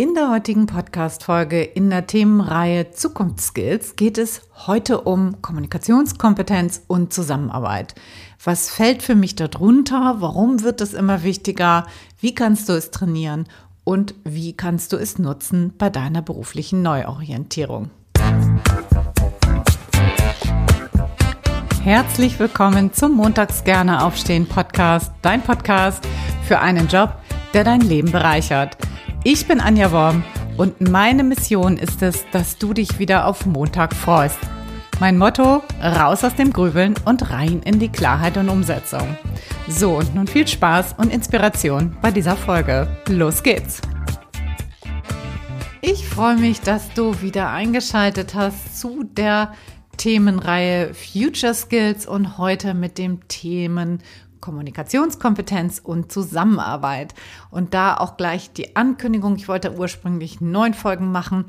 In der heutigen Podcast-Folge in der Themenreihe Zukunftsskills geht es heute um Kommunikationskompetenz und Zusammenarbeit. Was fällt für mich darunter? Warum wird es immer wichtiger? Wie kannst du es trainieren? Und wie kannst du es nutzen bei deiner beruflichen Neuorientierung? Herzlich willkommen zum Montags gerne aufstehen Podcast, dein Podcast für einen Job, der dein Leben bereichert. Ich bin Anja Worm und meine Mission ist es, dass du dich wieder auf Montag freust. Mein Motto, raus aus dem Grübeln und rein in die Klarheit und Umsetzung. So, und nun viel Spaß und Inspiration bei dieser Folge. Los geht's! Ich freue mich, dass du wieder eingeschaltet hast zu der Themenreihe Future Skills und heute mit dem Themen Kommunikationskompetenz und Zusammenarbeit. Und da auch gleich die Ankündigung, ich wollte ursprünglich neun Folgen machen.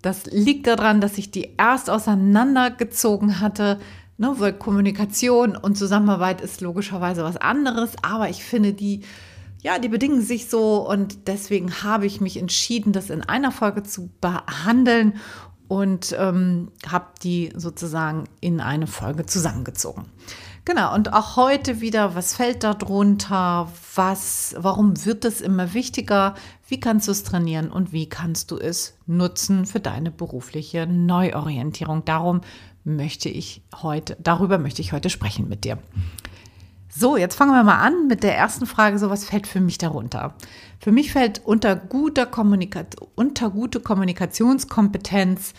Das liegt daran, dass ich die erst auseinandergezogen hatte, ne, weil Kommunikation und Zusammenarbeit ist logischerweise was anderes, aber ich finde die ja, die bedingen sich so und deswegen habe ich mich entschieden, das in einer Folge zu behandeln und ähm, habe die sozusagen in eine Folge zusammengezogen. Genau, und auch heute wieder, was fällt da drunter? Was, warum wird es immer wichtiger? Wie kannst du es trainieren und wie kannst du es nutzen für deine berufliche Neuorientierung? Darum möchte ich heute, darüber möchte ich heute sprechen mit dir. So, jetzt fangen wir mal an mit der ersten Frage. So, was fällt für mich darunter? Für mich fällt unter guter Kommunikation, unter gute Kommunikationskompetenz,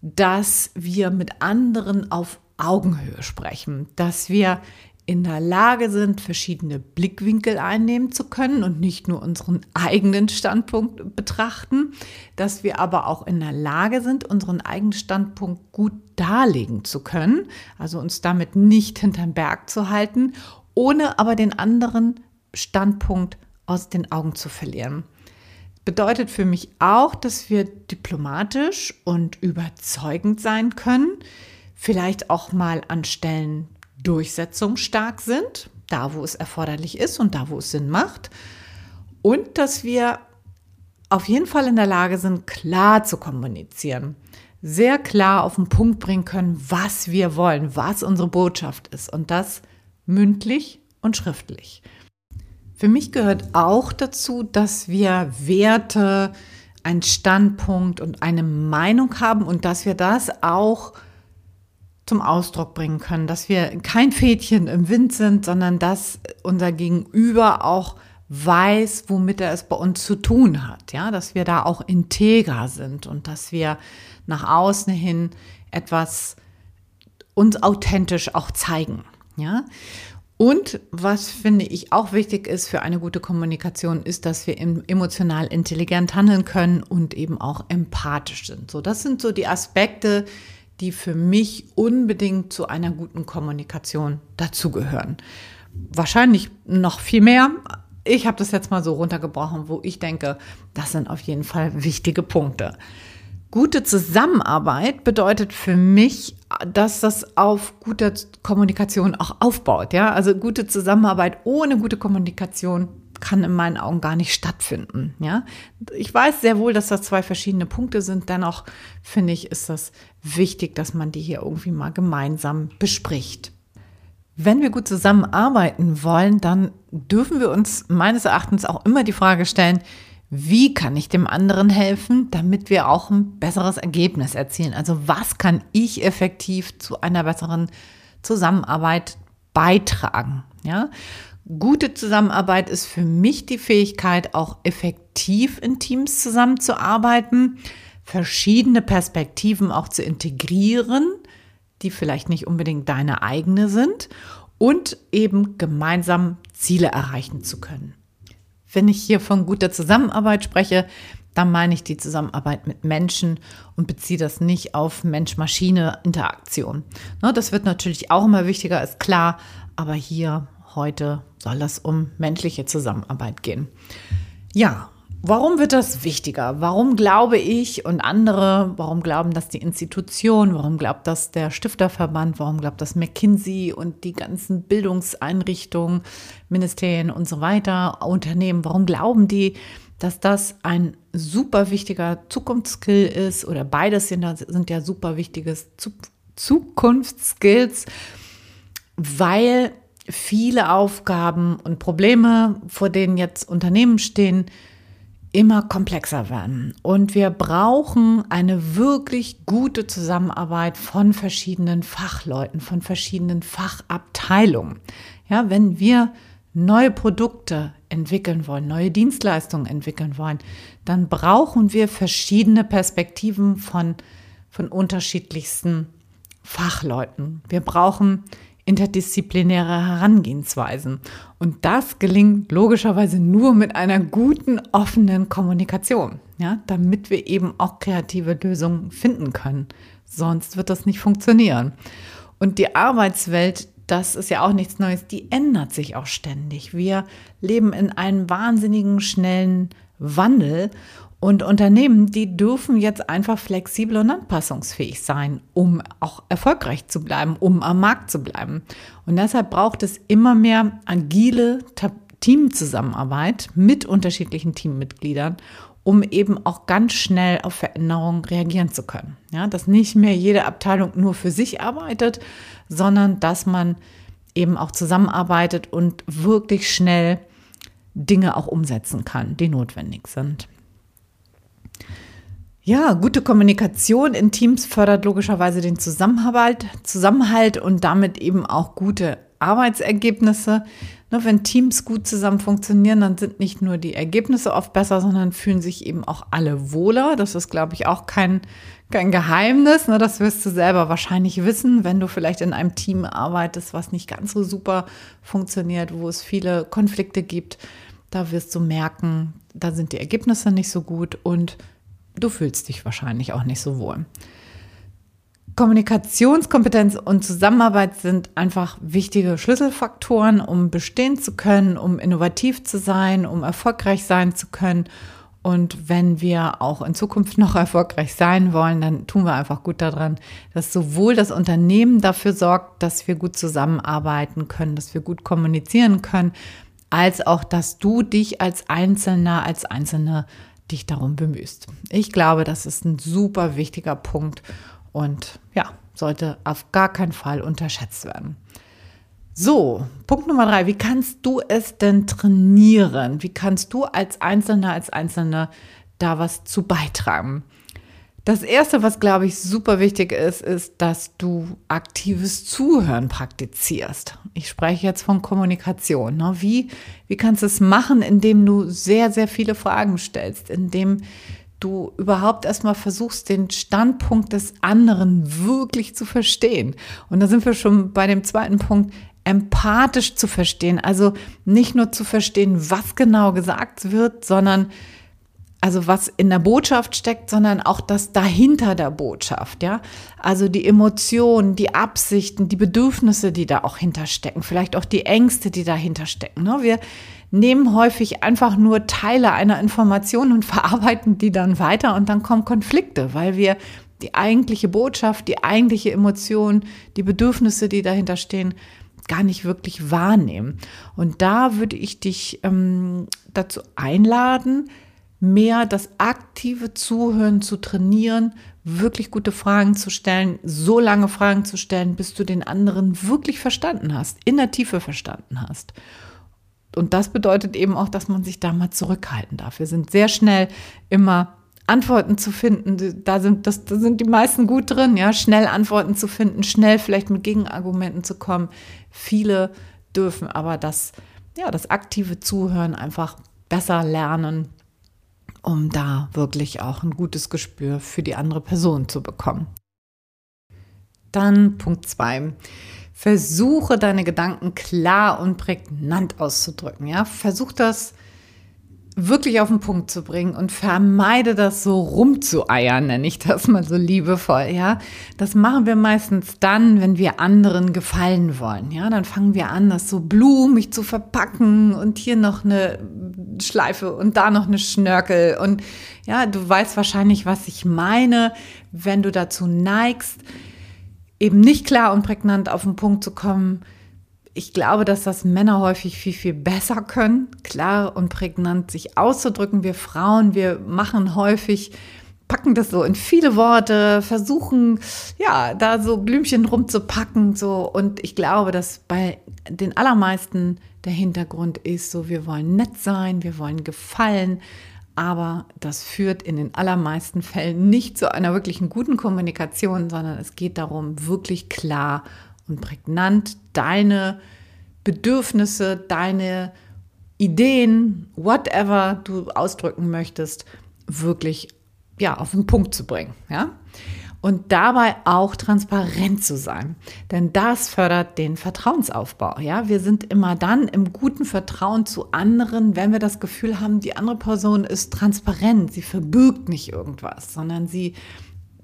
dass wir mit anderen auf Augenhöhe sprechen, dass wir in der Lage sind, verschiedene Blickwinkel einnehmen zu können und nicht nur unseren eigenen Standpunkt betrachten, dass wir aber auch in der Lage sind, unseren eigenen Standpunkt gut darlegen zu können, also uns damit nicht hinterm Berg zu halten, ohne aber den anderen Standpunkt aus den Augen zu verlieren. Bedeutet für mich auch, dass wir diplomatisch und überzeugend sein können, vielleicht auch mal an Stellen durchsetzungsstark sind, da wo es erforderlich ist und da wo es Sinn macht. Und dass wir auf jeden Fall in der Lage sind, klar zu kommunizieren. Sehr klar auf den Punkt bringen können, was wir wollen, was unsere Botschaft ist. Und das mündlich und schriftlich. Für mich gehört auch dazu, dass wir Werte, einen Standpunkt und eine Meinung haben und dass wir das auch zum Ausdruck bringen können, dass wir kein Fädchen im Wind sind, sondern dass unser Gegenüber auch weiß, womit er es bei uns zu tun hat, ja, dass wir da auch integer sind und dass wir nach außen hin etwas uns authentisch auch zeigen, ja. Und was finde ich auch wichtig ist für eine gute Kommunikation, ist, dass wir emotional intelligent handeln können und eben auch empathisch sind. So, das sind so die Aspekte, die für mich unbedingt zu einer guten Kommunikation dazugehören. Wahrscheinlich noch viel mehr. Ich habe das jetzt mal so runtergebrochen, wo ich denke, das sind auf jeden Fall wichtige Punkte. Gute Zusammenarbeit bedeutet für mich, dass das auf guter Kommunikation auch aufbaut. Ja, also gute Zusammenarbeit ohne gute Kommunikation kann in meinen Augen gar nicht stattfinden. Ja, ich weiß sehr wohl, dass das zwei verschiedene Punkte sind. Dennoch finde ich, ist das wichtig, dass man die hier irgendwie mal gemeinsam bespricht. Wenn wir gut zusammenarbeiten wollen, dann dürfen wir uns meines Erachtens auch immer die Frage stellen, wie kann ich dem anderen helfen, damit wir auch ein besseres Ergebnis erzielen? Also was kann ich effektiv zu einer besseren Zusammenarbeit beitragen? Ja, Gute Zusammenarbeit ist für mich die Fähigkeit, auch effektiv in Teams zusammenzuarbeiten, verschiedene Perspektiven auch zu integrieren, die vielleicht nicht unbedingt deine eigene sind und eben gemeinsam Ziele erreichen zu können. Wenn ich hier von guter Zusammenarbeit spreche, dann meine ich die Zusammenarbeit mit Menschen und beziehe das nicht auf Mensch-Maschine-Interaktion. Ne, das wird natürlich auch immer wichtiger, ist klar, aber hier Heute soll es um menschliche Zusammenarbeit gehen. Ja, warum wird das wichtiger? Warum glaube ich und andere, warum glauben das die Institution, warum glaubt das der Stifterverband, warum glaubt das McKinsey und die ganzen Bildungseinrichtungen, Ministerien und so weiter, Unternehmen, warum glauben die, dass das ein super wichtiger Zukunftsskill ist oder beides sind, sind ja super wichtiges Zukunftsskills, weil viele Aufgaben und Probleme, vor denen jetzt Unternehmen stehen, immer komplexer werden. Und wir brauchen eine wirklich gute Zusammenarbeit von verschiedenen Fachleuten, von verschiedenen Fachabteilungen. Ja, wenn wir neue Produkte entwickeln wollen, neue Dienstleistungen entwickeln wollen, dann brauchen wir verschiedene Perspektiven von, von unterschiedlichsten Fachleuten. Wir brauchen interdisziplinäre Herangehensweisen. Und das gelingt logischerweise nur mit einer guten, offenen Kommunikation, ja, damit wir eben auch kreative Lösungen finden können. Sonst wird das nicht funktionieren. Und die Arbeitswelt, das ist ja auch nichts Neues, die ändert sich auch ständig. Wir leben in einem wahnsinnigen, schnellen Wandel und Unternehmen, die dürfen jetzt einfach flexibel und anpassungsfähig sein, um auch erfolgreich zu bleiben, um am Markt zu bleiben. Und deshalb braucht es immer mehr agile Teamzusammenarbeit mit unterschiedlichen Teammitgliedern, um eben auch ganz schnell auf Veränderungen reagieren zu können. Ja, dass nicht mehr jede Abteilung nur für sich arbeitet, sondern dass man eben auch zusammenarbeitet und wirklich schnell Dinge auch umsetzen kann, die notwendig sind. Ja, gute Kommunikation in Teams fördert logischerweise den Zusammenhalt, Zusammenhalt und damit eben auch gute Arbeitsergebnisse. Ne, wenn Teams gut zusammen funktionieren, dann sind nicht nur die Ergebnisse oft besser, sondern fühlen sich eben auch alle wohler. Das ist, glaube ich, auch kein, kein Geheimnis. Ne, das wirst du selber wahrscheinlich wissen, wenn du vielleicht in einem Team arbeitest, was nicht ganz so super funktioniert, wo es viele Konflikte gibt. Da wirst du merken, da sind die Ergebnisse nicht so gut und du fühlst dich wahrscheinlich auch nicht so wohl. Kommunikationskompetenz und Zusammenarbeit sind einfach wichtige Schlüsselfaktoren, um bestehen zu können, um innovativ zu sein, um erfolgreich sein zu können. Und wenn wir auch in Zukunft noch erfolgreich sein wollen, dann tun wir einfach gut daran, dass sowohl das Unternehmen dafür sorgt, dass wir gut zusammenarbeiten können, dass wir gut kommunizieren können, als auch, dass du dich als Einzelner, als Einzelne dich darum bemühst. Ich glaube, das ist ein super wichtiger Punkt und ja, sollte auf gar keinen Fall unterschätzt werden. So, Punkt Nummer drei. Wie kannst du es denn trainieren? Wie kannst du als Einzelner, als Einzelne da was zu beitragen? Das erste, was glaube ich super wichtig ist, ist, dass du aktives Zuhören praktizierst. Ich spreche jetzt von Kommunikation. Ne? Wie, wie kannst du es machen, indem du sehr, sehr viele Fragen stellst, indem du überhaupt erstmal versuchst, den Standpunkt des anderen wirklich zu verstehen. Und da sind wir schon bei dem zweiten Punkt, empathisch zu verstehen. Also nicht nur zu verstehen, was genau gesagt wird, sondern also was in der Botschaft steckt, sondern auch das dahinter der Botschaft, ja. Also die Emotionen, die Absichten, die Bedürfnisse, die da auch hinterstecken, vielleicht auch die Ängste, die dahinter stecken. Ne? Wir nehmen häufig einfach nur Teile einer Information und verarbeiten die dann weiter und dann kommen Konflikte, weil wir die eigentliche Botschaft, die eigentliche Emotion, die Bedürfnisse, die dahinter stehen, gar nicht wirklich wahrnehmen. Und da würde ich dich ähm, dazu einladen, mehr das aktive Zuhören zu trainieren, wirklich gute Fragen zu stellen, so lange Fragen zu stellen, bis du den anderen wirklich verstanden hast, in der Tiefe verstanden hast. Und das bedeutet eben auch, dass man sich da mal zurückhalten darf. Wir sind sehr schnell immer Antworten zu finden. Da sind, das, da sind die meisten gut drin, ja, schnell Antworten zu finden, schnell vielleicht mit Gegenargumenten zu kommen. Viele dürfen aber das, ja, das aktive Zuhören einfach besser lernen um da wirklich auch ein gutes Gespür für die andere Person zu bekommen. Dann Punkt 2. Versuche deine Gedanken klar und prägnant auszudrücken. Ja? Versuch das wirklich auf den Punkt zu bringen und vermeide das so rumzueiern, nenne ich das mal so liebevoll, ja. Das machen wir meistens dann, wenn wir anderen gefallen wollen, ja. Dann fangen wir an, das so blumig zu verpacken und hier noch eine Schleife und da noch eine Schnörkel und ja, du weißt wahrscheinlich, was ich meine, wenn du dazu neigst, eben nicht klar und prägnant auf den Punkt zu kommen, ich glaube, dass das Männer häufig viel, viel besser können, klar und prägnant sich auszudrücken. Wir Frauen, wir machen häufig, packen das so in viele Worte, versuchen, ja, da so Blümchen rumzupacken, so. Und ich glaube, dass bei den allermeisten der Hintergrund ist so, wir wollen nett sein, wir wollen gefallen, aber das führt in den allermeisten Fällen nicht zu einer wirklichen guten Kommunikation, sondern es geht darum, wirklich klar und prägnant deine Bedürfnisse, deine Ideen, whatever du ausdrücken möchtest, wirklich ja, auf den Punkt zu bringen. Ja? und dabei auch transparent zu sein. Denn das fördert den Vertrauensaufbau. Ja, wir sind immer dann im guten Vertrauen zu anderen, wenn wir das Gefühl haben, die andere Person ist transparent, sie verbirgt nicht irgendwas, sondern sie,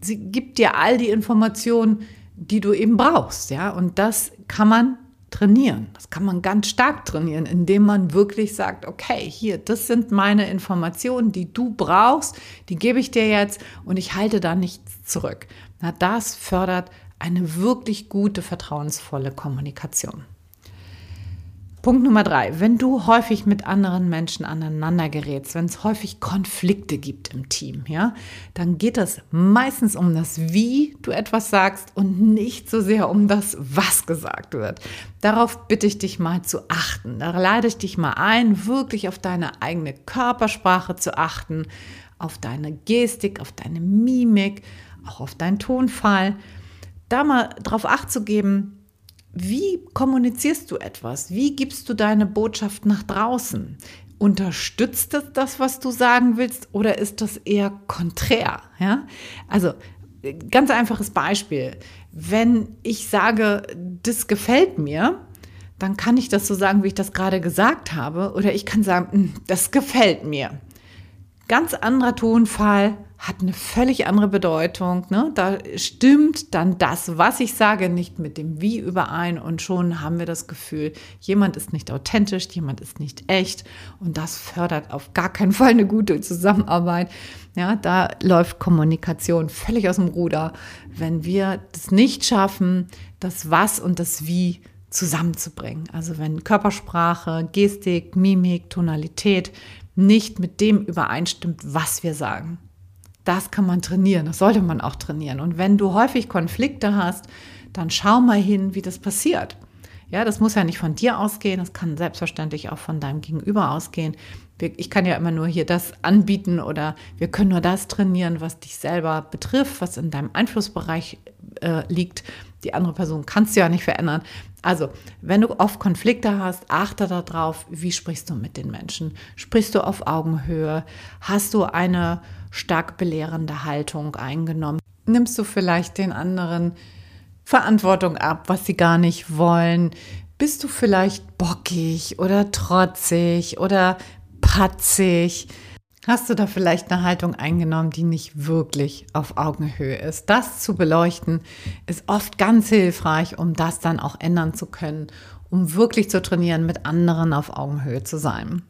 sie gibt dir all die Informationen, die du eben brauchst. Ja, und das kann man trainieren. Das kann man ganz stark trainieren, indem man wirklich sagt, okay, hier, das sind meine Informationen, die du brauchst, die gebe ich dir jetzt und ich halte da nichts zurück. Na, das fördert eine wirklich gute, vertrauensvolle Kommunikation. Punkt Nummer drei, wenn du häufig mit anderen Menschen aneinander gerätst, wenn es häufig Konflikte gibt im Team, ja, dann geht es meistens um das Wie du etwas sagst und nicht so sehr um das, was gesagt wird. Darauf bitte ich dich mal zu achten. Da leite ich dich mal ein, wirklich auf deine eigene Körpersprache zu achten, auf deine Gestik, auf deine Mimik, auch auf deinen Tonfall. Da mal drauf acht zu geben, wie kommunizierst du etwas? Wie gibst du deine Botschaft nach draußen? Unterstützt das das, was du sagen willst, oder ist das eher konträr? Ja? Also ganz einfaches Beispiel. Wenn ich sage, das gefällt mir, dann kann ich das so sagen, wie ich das gerade gesagt habe, oder ich kann sagen, hm, das gefällt mir. Ganz anderer Tonfall, hat eine völlig andere Bedeutung. Ne? Da stimmt dann das, was ich sage, nicht mit dem Wie überein und schon haben wir das Gefühl, jemand ist nicht authentisch, jemand ist nicht echt und das fördert auf gar keinen Fall eine gute Zusammenarbeit. Ja, da läuft Kommunikation völlig aus dem Ruder, wenn wir das nicht schaffen, das Was und das Wie zusammenzubringen. Also wenn Körpersprache, Gestik, Mimik, Tonalität nicht mit dem übereinstimmt, was wir sagen das kann man trainieren, das sollte man auch trainieren. Und wenn du häufig Konflikte hast, dann schau mal hin, wie das passiert. Ja, das muss ja nicht von dir ausgehen, das kann selbstverständlich auch von deinem Gegenüber ausgehen. Ich kann ja immer nur hier das anbieten oder wir können nur das trainieren, was dich selber betrifft, was in deinem Einflussbereich äh, liegt. Die andere Person kannst du ja nicht verändern. Also, wenn du oft Konflikte hast, achte darauf, wie sprichst du mit den Menschen? Sprichst du auf Augenhöhe? Hast du eine stark belehrende Haltung eingenommen? Nimmst du vielleicht den anderen Verantwortung ab, was sie gar nicht wollen? Bist du vielleicht bockig oder trotzig oder patzig? Hast du da vielleicht eine Haltung eingenommen, die nicht wirklich auf Augenhöhe ist? Das zu beleuchten ist oft ganz hilfreich, um das dann auch ändern zu können, um wirklich zu trainieren, mit anderen auf Augenhöhe zu sein.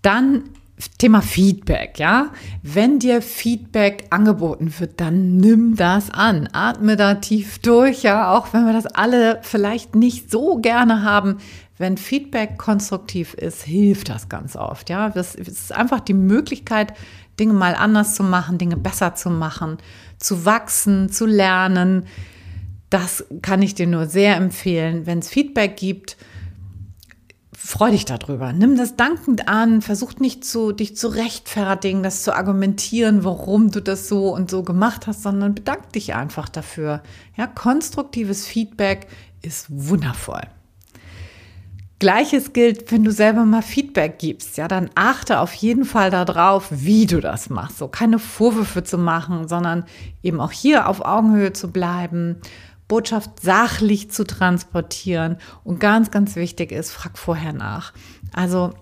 Dann Thema Feedback, ja. Wenn dir Feedback angeboten wird, dann nimm das an. Atme da tief durch, ja. Auch wenn wir das alle vielleicht nicht so gerne haben. Wenn Feedback konstruktiv ist, hilft das ganz oft, ja. Das ist einfach die Möglichkeit, Dinge mal anders zu machen, Dinge besser zu machen, zu wachsen, zu lernen. Das kann ich dir nur sehr empfehlen. Wenn es Feedback gibt, freu dich darüber. Nimm das dankend an, versuch nicht zu, dich zu rechtfertigen, das zu argumentieren, warum du das so und so gemacht hast, sondern bedank dich einfach dafür. Ja, konstruktives Feedback ist wundervoll. Gleiches gilt, wenn du selber mal Feedback gibst. Ja, dann achte auf jeden Fall darauf, wie du das machst. So keine Vorwürfe zu machen, sondern eben auch hier auf Augenhöhe zu bleiben Botschaft sachlich zu transportieren. Und ganz, ganz wichtig ist, frag vorher nach. Also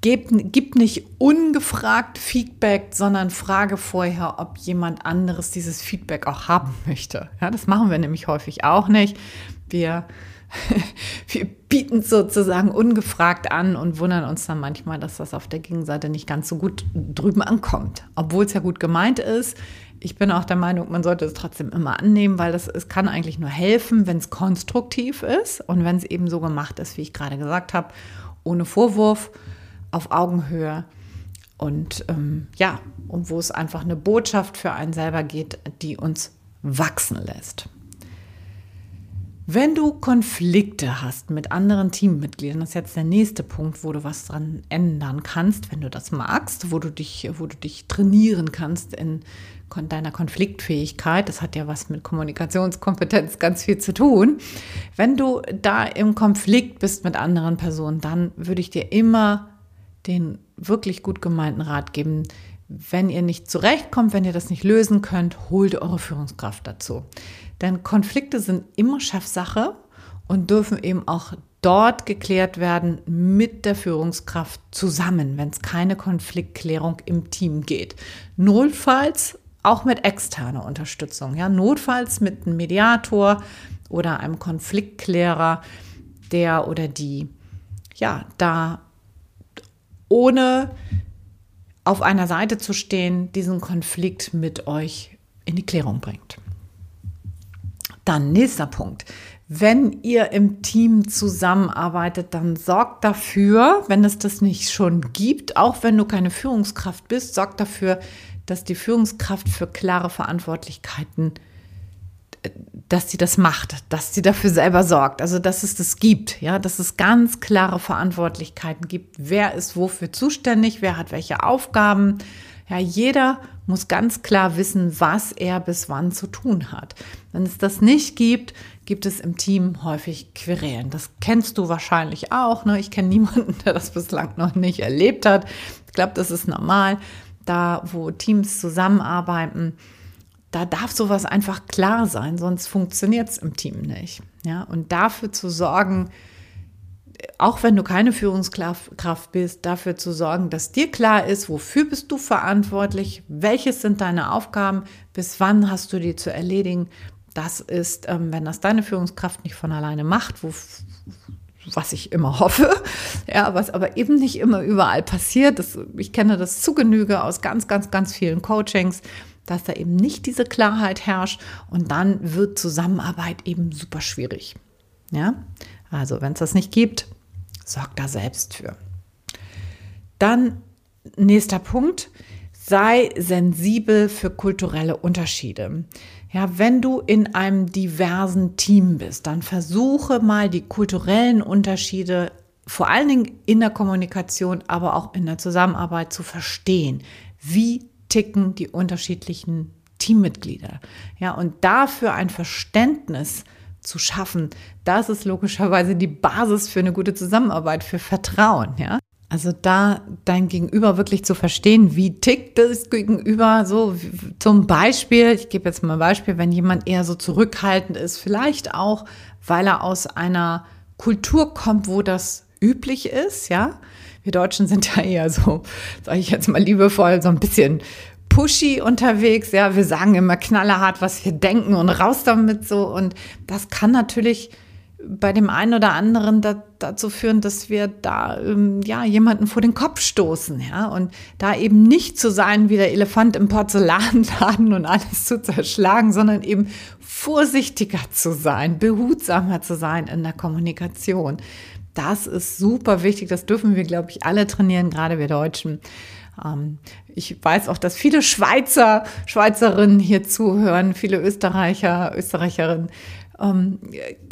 gib, gib nicht ungefragt Feedback, sondern frage vorher, ob jemand anderes dieses Feedback auch haben möchte. Ja, das machen wir nämlich häufig auch nicht. Wir wir bieten sozusagen ungefragt an und wundern uns dann manchmal, dass das auf der Gegenseite nicht ganz so gut drüben ankommt. Obwohl es ja gut gemeint ist, ich bin auch der Meinung, man sollte es trotzdem immer annehmen, weil das, es kann eigentlich nur helfen, wenn es konstruktiv ist und wenn es eben so gemacht ist, wie ich gerade gesagt habe, ohne Vorwurf, auf Augenhöhe und ähm, ja, und wo es einfach eine Botschaft für einen selber geht, die uns wachsen lässt. Wenn du Konflikte hast mit anderen Teammitgliedern, das ist jetzt der nächste Punkt, wo du was dran ändern kannst, wenn du das magst, wo du dich, wo du dich trainieren kannst in deiner Konfliktfähigkeit. Das hat ja was mit Kommunikationskompetenz ganz viel zu tun. Wenn du da im Konflikt bist mit anderen Personen, dann würde ich dir immer den wirklich gut gemeinten Rat geben, wenn ihr nicht zurechtkommt, wenn ihr das nicht lösen könnt, holt eure Führungskraft dazu. Denn Konflikte sind immer Chefsache und dürfen eben auch dort geklärt werden mit der Führungskraft zusammen, wenn es keine Konfliktklärung im Team geht. Notfalls auch mit externer Unterstützung, ja, notfalls mit einem Mediator oder einem Konfliktklärer, der oder die ja da ohne auf einer Seite zu stehen, diesen Konflikt mit euch in die Klärung bringt. Dann nächster Punkt. Wenn ihr im Team zusammenarbeitet, dann sorgt dafür, wenn es das nicht schon gibt, auch wenn du keine Führungskraft bist, sorgt dafür, dass die Führungskraft für klare Verantwortlichkeiten, dass sie das macht, dass sie dafür selber sorgt, also dass es das gibt, ja, dass es ganz klare Verantwortlichkeiten gibt. Wer ist wofür zuständig, wer hat welche Aufgaben, ja, jeder muss ganz klar wissen, was er bis wann zu tun hat. Wenn es das nicht gibt, gibt es im Team häufig Querelen. Das kennst du wahrscheinlich auch. Ne? Ich kenne niemanden, der das bislang noch nicht erlebt hat. Ich glaube, das ist normal. Da, wo Teams zusammenarbeiten, da darf sowas einfach klar sein, sonst funktioniert es im Team nicht. Ja? Und dafür zu sorgen, auch wenn du keine Führungskraft bist, dafür zu sorgen, dass dir klar ist, wofür bist du verantwortlich, welches sind deine Aufgaben, bis wann hast du die zu erledigen. Das ist, ähm, wenn das deine Führungskraft nicht von alleine macht, wo, was ich immer hoffe, ja, was aber eben nicht immer überall passiert. Das, ich kenne das zu Genüge aus ganz, ganz, ganz vielen Coachings, dass da eben nicht diese Klarheit herrscht und dann wird Zusammenarbeit eben super schwierig. Ja, also wenn es das nicht gibt, sorg da selbst für. Dann nächster Punkt, sei sensibel für kulturelle Unterschiede. Ja, wenn du in einem diversen Team bist, dann versuche mal die kulturellen Unterschiede vor allen Dingen in der Kommunikation, aber auch in der Zusammenarbeit zu verstehen. Wie ticken die unterschiedlichen Teammitglieder? Ja, und dafür ein Verständnis zu schaffen, das ist logischerweise die Basis für eine gute Zusammenarbeit, für Vertrauen, ja. Also da dein Gegenüber wirklich zu verstehen, wie tickt das Gegenüber, so zum Beispiel, ich gebe jetzt mal ein Beispiel, wenn jemand eher so zurückhaltend ist, vielleicht auch, weil er aus einer Kultur kommt, wo das üblich ist, ja. Wir Deutschen sind ja eher so, sage ich jetzt mal liebevoll, so ein bisschen pushy unterwegs. Ja, wir sagen immer knallerhart, was wir denken und raus damit so. Und das kann natürlich bei dem einen oder anderen da, dazu führen, dass wir da ähm, ja jemanden vor den Kopf stoßen, ja und da eben nicht zu sein wie der Elefant im Porzellanladen und alles zu zerschlagen, sondern eben vorsichtiger zu sein, behutsamer zu sein in der Kommunikation. Das ist super wichtig. Das dürfen wir, glaube ich, alle trainieren, gerade wir Deutschen. Ähm, ich weiß auch, dass viele Schweizer, Schweizerinnen hier zuhören, viele Österreicher, Österreicherinnen. Ähm,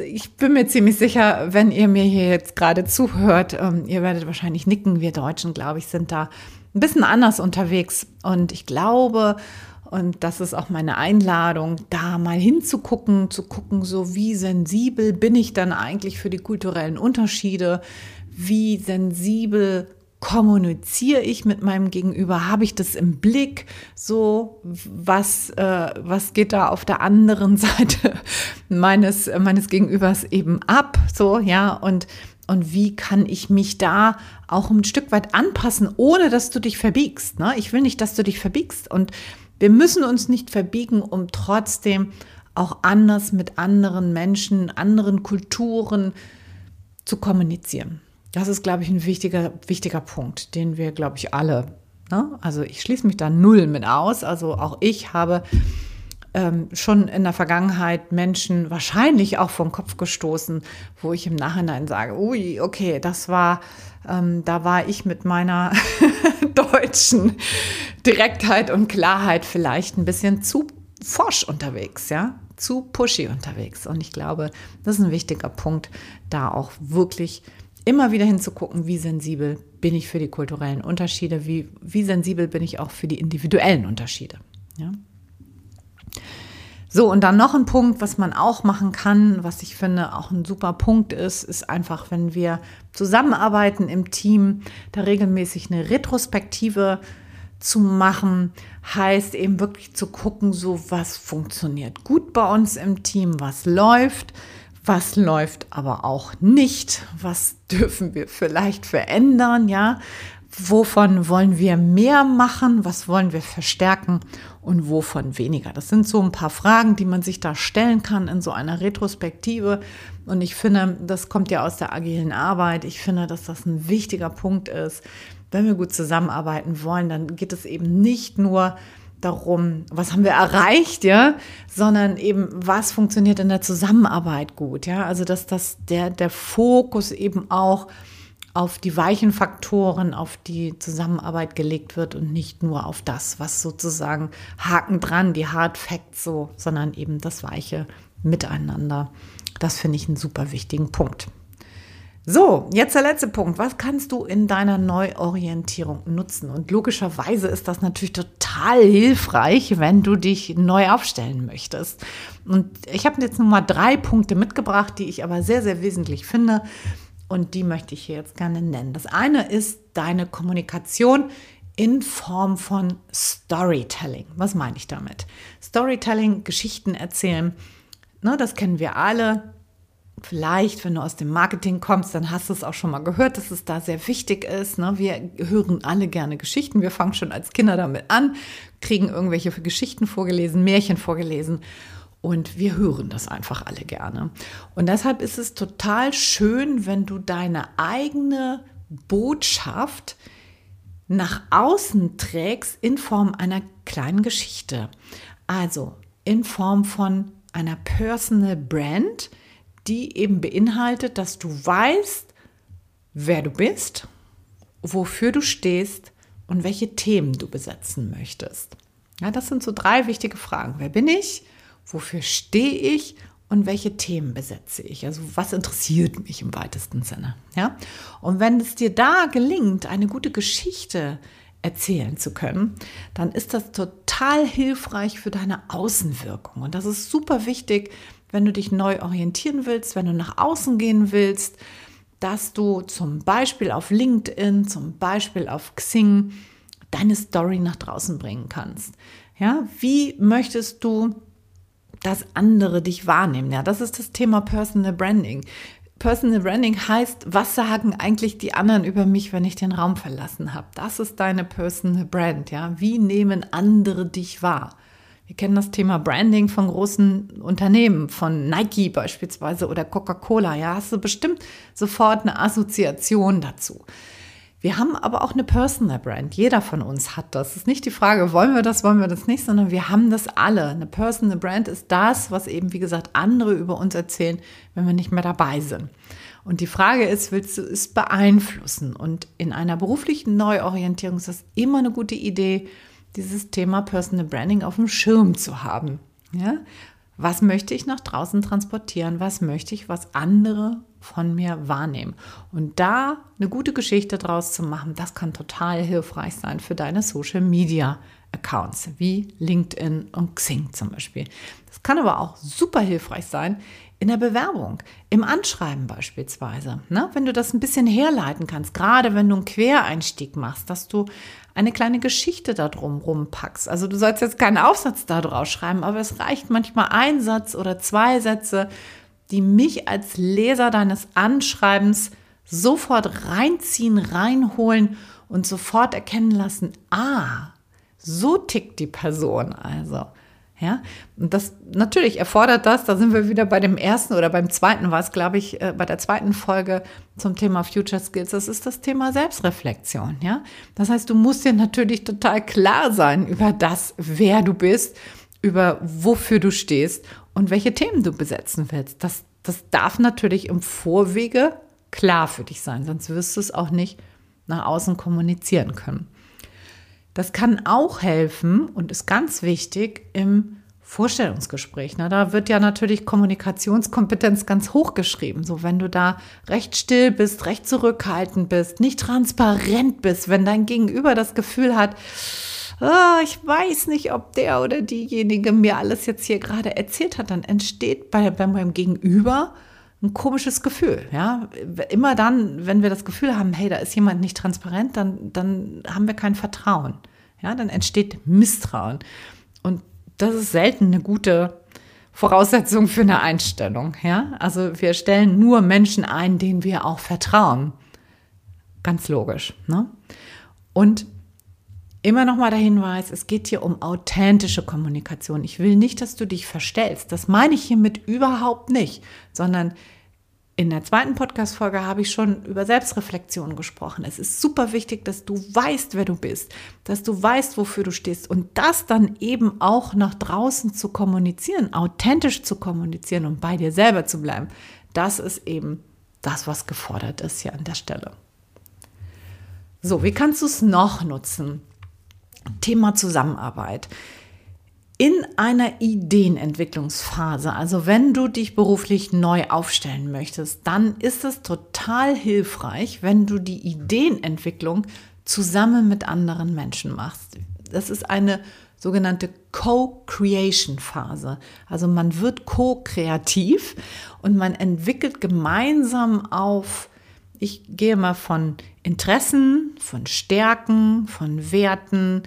ich bin mir ziemlich sicher, wenn ihr mir hier jetzt gerade zuhört, ähm, ihr werdet wahrscheinlich nicken. Wir Deutschen, glaube ich, sind da ein bisschen anders unterwegs. Und ich glaube, und das ist auch meine Einladung, da mal hinzugucken, zu gucken, so wie sensibel bin ich dann eigentlich für die kulturellen Unterschiede, wie sensibel kommuniziere ich mit meinem Gegenüber? Habe ich das im Blick? So, was, äh, was geht da auf der anderen Seite meines, meines Gegenübers eben ab? So, ja, und, und wie kann ich mich da auch ein Stück weit anpassen, ohne dass du dich verbiegst? Ne? Ich will nicht, dass du dich verbiegst. Und wir müssen uns nicht verbiegen, um trotzdem auch anders mit anderen Menschen, anderen Kulturen zu kommunizieren. Das ist, glaube ich, ein wichtiger, wichtiger Punkt, den wir, glaube ich, alle Ne? Also ich schließe mich da null mit aus. Also auch ich habe ähm, schon in der Vergangenheit Menschen wahrscheinlich auch vom Kopf gestoßen, wo ich im Nachhinein sage, ui, okay, das war, ähm, da war ich mit meiner deutschen Direktheit und Klarheit vielleicht ein bisschen zu forsch unterwegs, ja, zu pushy unterwegs. Und ich glaube, das ist ein wichtiger Punkt, da auch wirklich immer wieder hinzugucken, wie sensibel bin ich für die kulturellen Unterschiede, wie, wie sensibel bin ich auch für die individuellen Unterschiede. Ja? So, und dann noch ein Punkt, was man auch machen kann, was ich finde auch ein super Punkt ist, ist einfach, wenn wir zusammenarbeiten im Team, da regelmäßig eine Retrospektive zu machen, heißt eben wirklich zu gucken, so was funktioniert gut bei uns im Team, was läuft, was läuft aber auch nicht, was dürfen wir vielleicht verändern, ja, wovon wollen wir mehr machen, was wollen wir verstärken und wovon weniger. Das sind so ein paar Fragen, die man sich da stellen kann in so einer Retrospektive. Und ich finde, das kommt ja aus der agilen Arbeit. Ich finde, dass das ein wichtiger Punkt ist. Wenn wir gut zusammenarbeiten wollen, dann geht es eben nicht nur darum, was haben wir erreicht, ja, sondern eben, was funktioniert in der Zusammenarbeit gut, ja. Also, dass das der, der Fokus eben auch auf die weichen Faktoren, auf die Zusammenarbeit gelegt wird und nicht nur auf das, was sozusagen Haken dran, die Hard Facts so, sondern eben das weiche Miteinander. Das finde ich einen super wichtigen Punkt. So, jetzt der letzte Punkt. Was kannst du in deiner Neuorientierung nutzen? Und logischerweise ist das natürlich total hilfreich, wenn du dich neu aufstellen möchtest. Und ich habe jetzt nochmal drei Punkte mitgebracht, die ich aber sehr, sehr wesentlich finde. Und die möchte ich hier jetzt gerne nennen. Das eine ist deine Kommunikation in Form von Storytelling. Was meine ich damit? Storytelling, Geschichten erzählen. Ne, das kennen wir alle. Vielleicht, wenn du aus dem Marketing kommst, dann hast du es auch schon mal gehört, dass es da sehr wichtig ist. Ne? Wir hören alle gerne Geschichten. Wir fangen schon als Kinder damit an, kriegen irgendwelche Geschichten vorgelesen, Märchen vorgelesen. Und wir hören das einfach alle gerne. Und deshalb ist es total schön, wenn du deine eigene Botschaft nach außen trägst in Form einer kleinen Geschichte. Also in Form von einer Personal Brand, die eben beinhaltet, dass du weißt, wer du bist, wofür du stehst und welche Themen du besetzen möchtest. Ja, das sind so drei wichtige Fragen. Wer bin ich? wofür stehe ich und welche Themen besetze ich? Also was interessiert mich im weitesten Sinne? Ja? Und wenn es dir da gelingt, eine gute Geschichte erzählen zu können, dann ist das total hilfreich für deine Außenwirkung. Und das ist super wichtig, wenn du dich neu orientieren willst, wenn du nach außen gehen willst, dass du zum Beispiel auf LinkedIn, zum Beispiel auf Xing deine Story nach draußen bringen kannst. Ja, wie möchtest du dass andere dich wahrnehmen. Ja, das ist das Thema Personal Branding. Personal Branding heißt, was sagen eigentlich die anderen über mich, wenn ich den Raum verlassen habe? Das ist deine Personal Brand. Ja, wie nehmen andere dich wahr? Wir kennen das Thema Branding von großen Unternehmen, von Nike beispielsweise oder Coca-Cola. Ja, hast du bestimmt sofort eine Assoziation dazu. Wir haben aber auch eine Personal Brand. Jeder von uns hat das. Es ist nicht die Frage, wollen wir das, wollen wir das nicht, sondern wir haben das alle. Eine Personal Brand ist das, was eben, wie gesagt, andere über uns erzählen, wenn wir nicht mehr dabei sind. Und die Frage ist, willst du es beeinflussen? Und in einer beruflichen Neuorientierung ist das immer eine gute Idee, dieses Thema Personal Branding auf dem Schirm zu haben. Ja? Was möchte ich nach draußen transportieren? Was möchte ich, was andere von mir wahrnehmen? Und da eine gute Geschichte draus zu machen, das kann total hilfreich sein für deine Social Media Accounts wie LinkedIn und Xing zum Beispiel. Das kann aber auch super hilfreich sein in der Bewerbung, im Anschreiben beispielsweise. Ne? Wenn du das ein bisschen herleiten kannst, gerade wenn du einen Quereinstieg machst, dass du eine kleine Geschichte da drum rumpackst. Also du sollst jetzt keinen Aufsatz da draus schreiben, aber es reicht manchmal ein Satz oder zwei Sätze, die mich als Leser deines Anschreibens sofort reinziehen, reinholen und sofort erkennen lassen, ah, so tickt die Person also. Ja, und das natürlich erfordert das, da sind wir wieder bei dem ersten oder beim zweiten war es, glaube ich, äh, bei der zweiten Folge zum Thema Future Skills. Das ist das Thema Selbstreflexion. Ja, das heißt, du musst dir natürlich total klar sein über das, wer du bist, über wofür du stehst und welche Themen du besetzen willst. Das, das darf natürlich im Vorwege klar für dich sein, sonst wirst du es auch nicht nach außen kommunizieren können. Das kann auch helfen und ist ganz wichtig im Vorstellungsgespräch. Ne? Da wird ja natürlich Kommunikationskompetenz ganz hoch geschrieben. So, wenn du da recht still bist, recht zurückhaltend bist, nicht transparent bist, wenn dein Gegenüber das Gefühl hat, oh, ich weiß nicht, ob der oder diejenige mir alles jetzt hier gerade erzählt hat, dann entsteht bei, bei meinem Gegenüber ein komisches Gefühl. Ja? Immer dann, wenn wir das Gefühl haben, hey, da ist jemand nicht transparent, dann, dann haben wir kein Vertrauen. Ja? Dann entsteht Misstrauen. Und das ist selten eine gute Voraussetzung für eine Einstellung. Ja? Also wir stellen nur Menschen ein, denen wir auch vertrauen. Ganz logisch. Ne? Und immer noch mal der Hinweis, es geht hier um authentische Kommunikation. Ich will nicht, dass du dich verstellst. Das meine ich hiermit überhaupt nicht, sondern in der zweiten Podcast-Folge habe ich schon über Selbstreflexion gesprochen. Es ist super wichtig, dass du weißt, wer du bist, dass du weißt, wofür du stehst und das dann eben auch nach draußen zu kommunizieren, authentisch zu kommunizieren und bei dir selber zu bleiben. Das ist eben das, was gefordert ist hier an der Stelle. So, wie kannst du es noch nutzen? Thema Zusammenarbeit in einer Ideenentwicklungsphase, also wenn du dich beruflich neu aufstellen möchtest, dann ist es total hilfreich, wenn du die Ideenentwicklung zusammen mit anderen Menschen machst. Das ist eine sogenannte Co-Creation-Phase. Also man wird co-kreativ und man entwickelt gemeinsam auf, ich gehe mal von Interessen, von Stärken, von Werten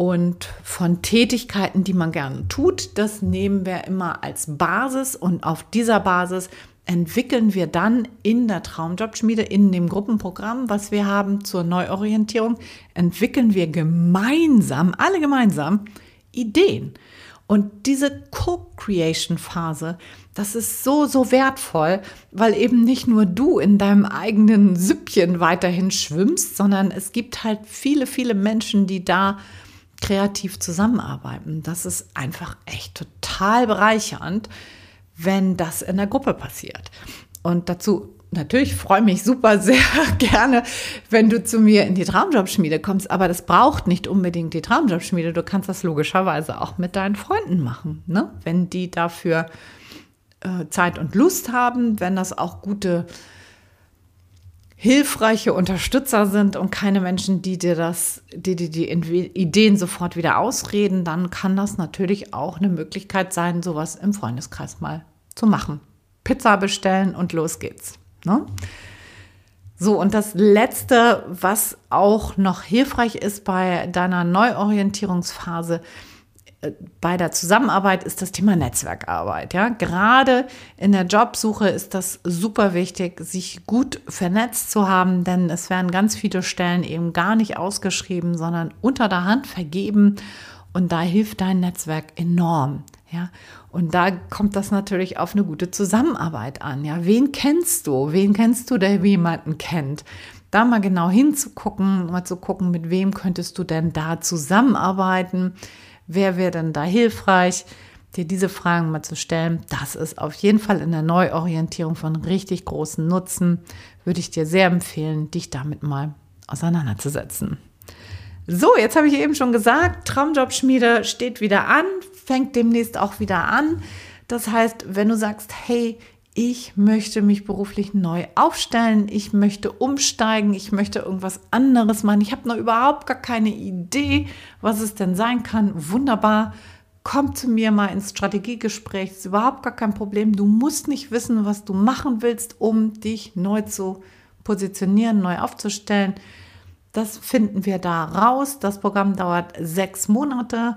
und von Tätigkeiten, die man gerne tut. Das nehmen wir immer als Basis und auf dieser Basis entwickeln wir dann in der Traumjobschmiede, in dem Gruppenprogramm, was wir haben zur Neuorientierung, entwickeln wir gemeinsam, alle gemeinsam, Ideen. Und diese Co-Creation-Phase, das ist so, so wertvoll, weil eben nicht nur du in deinem eigenen Süppchen weiterhin schwimmst, sondern es gibt halt viele, viele Menschen, die da kreativ zusammenarbeiten. Das ist einfach echt total bereichernd, wenn das in der Gruppe passiert. Und dazu natürlich freue mich super sehr gerne, wenn du zu mir in die Traumjobschmiede kommst, aber das braucht nicht unbedingt die Traumjobschmiede. Du kannst das logischerweise auch mit deinen Freunden machen, ne? wenn die dafür äh, Zeit und Lust haben, wenn das auch gute hilfreiche Unterstützer sind und keine Menschen, die dir das, die dir die Ideen sofort wieder ausreden, dann kann das natürlich auch eine Möglichkeit sein, sowas im Freundeskreis mal zu machen. Pizza bestellen und los geht's. Ne? So, und das Letzte, was auch noch hilfreich ist bei deiner Neuorientierungsphase, bei der Zusammenarbeit ist das Thema Netzwerkarbeit. Ja, gerade in der Jobsuche ist das super wichtig, sich gut vernetzt zu haben, denn es werden ganz viele Stellen eben gar nicht ausgeschrieben, sondern unter der Hand vergeben. Und da hilft dein Netzwerk enorm. Ja, und da kommt das natürlich auf eine gute Zusammenarbeit an. Ja, wen kennst du? Wen kennst du, der jemanden kennt? Da mal genau hinzugucken, mal zu gucken, mit wem könntest du denn da zusammenarbeiten? Wer wäre denn da hilfreich? Dir diese Fragen mal zu stellen, das ist auf jeden Fall in der Neuorientierung von richtig großen Nutzen. Würde ich dir sehr empfehlen, dich damit mal auseinanderzusetzen. So, jetzt habe ich eben schon gesagt, Traumjobschmiede steht wieder an, fängt demnächst auch wieder an. Das heißt, wenn du sagst, hey, ich möchte mich beruflich neu aufstellen, ich möchte umsteigen, ich möchte irgendwas anderes machen, ich habe noch überhaupt gar keine Idee, was es denn sein kann. Wunderbar, komm zu mir mal ins Strategiegespräch, ist überhaupt gar kein Problem. Du musst nicht wissen, was du machen willst, um dich neu zu positionieren, neu aufzustellen. Das finden wir da raus. Das Programm dauert sechs Monate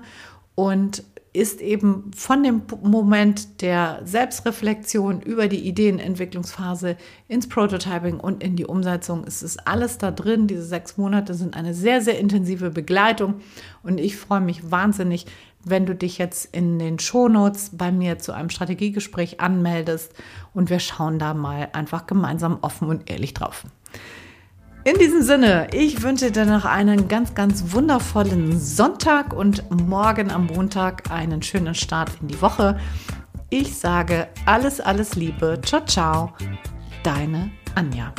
und ist eben von dem Moment der Selbstreflexion über die Ideenentwicklungsphase ins Prototyping und in die Umsetzung. Es ist alles da drin. Diese sechs Monate sind eine sehr, sehr intensive Begleitung und ich freue mich wahnsinnig, wenn du dich jetzt in den Shownotes bei mir zu einem Strategiegespräch anmeldest und wir schauen da mal einfach gemeinsam offen und ehrlich drauf. In diesem Sinne, ich wünsche dir noch einen ganz, ganz wundervollen Sonntag und morgen am Montag einen schönen Start in die Woche. Ich sage alles, alles Liebe. Ciao, ciao. Deine Anja.